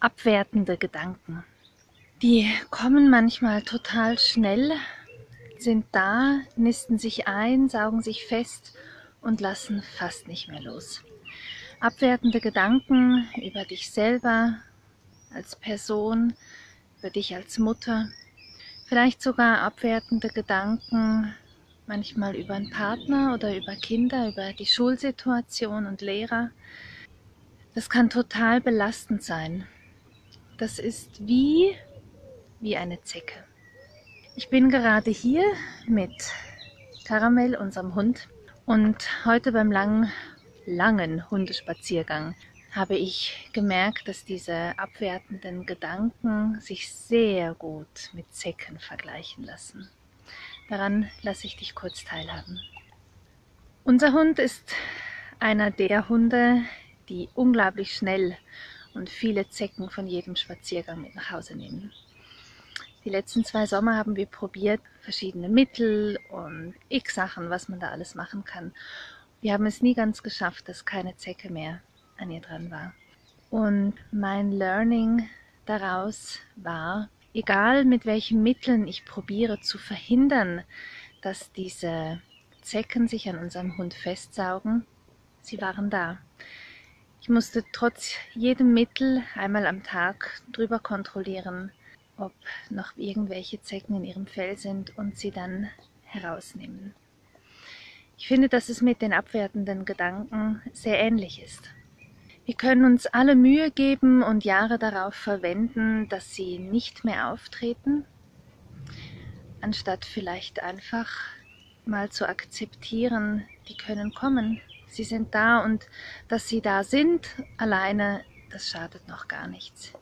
Abwertende Gedanken. Die kommen manchmal total schnell, sind da, nisten sich ein, saugen sich fest und lassen fast nicht mehr los. Abwertende Gedanken über dich selber als Person, über dich als Mutter, vielleicht sogar abwertende Gedanken manchmal über einen Partner oder über Kinder, über die Schulsituation und Lehrer. Das kann total belastend sein. Das ist wie, wie eine Zecke. Ich bin gerade hier mit Karamell, unserem Hund, und heute beim langen, langen Hundespaziergang habe ich gemerkt, dass diese abwertenden Gedanken sich sehr gut mit Zecken vergleichen lassen. Daran lasse ich dich kurz teilhaben. Unser Hund ist einer der Hunde, die unglaublich schnell und viele Zecken von jedem Spaziergang mit nach Hause nehmen. Die letzten zwei Sommer haben wir probiert, verschiedene Mittel und x Sachen, was man da alles machen kann. Wir haben es nie ganz geschafft, dass keine Zecke mehr an ihr dran war. Und mein Learning daraus war, egal mit welchen Mitteln ich probiere zu verhindern, dass diese Zecken sich an unserem Hund festsaugen, sie waren da. Ich musste trotz jedem Mittel einmal am Tag drüber kontrollieren, ob noch irgendwelche Zecken in ihrem Fell sind und sie dann herausnehmen. Ich finde, dass es mit den abwertenden Gedanken sehr ähnlich ist. Wir können uns alle Mühe geben und Jahre darauf verwenden, dass sie nicht mehr auftreten, anstatt vielleicht einfach mal zu akzeptieren, die können kommen, sie sind da und dass sie da sind, alleine, das schadet noch gar nichts.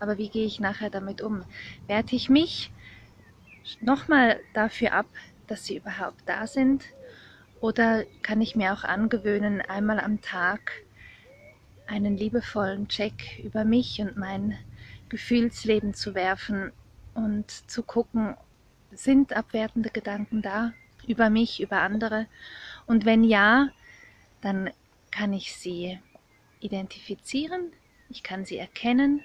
Aber wie gehe ich nachher damit um? Werte ich mich nochmal dafür ab, dass sie überhaupt da sind? Oder kann ich mir auch angewöhnen, einmal am Tag einen liebevollen Check über mich und mein Gefühlsleben zu werfen und zu gucken, sind abwertende Gedanken da über mich, über andere? Und wenn ja, dann kann ich sie identifizieren, ich kann sie erkennen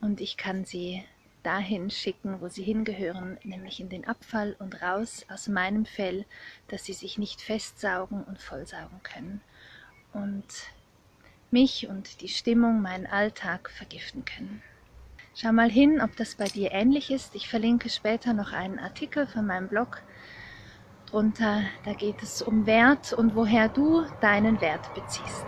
und ich kann sie dahin schicken, wo sie hingehören, nämlich in den Abfall und raus aus meinem Fell, dass sie sich nicht festsaugen und vollsaugen können und mich und die Stimmung, meinen Alltag vergiften können. Schau mal hin, ob das bei dir ähnlich ist. Ich verlinke später noch einen Artikel von meinem Blog drunter. Da geht es um Wert und woher du deinen Wert beziehst.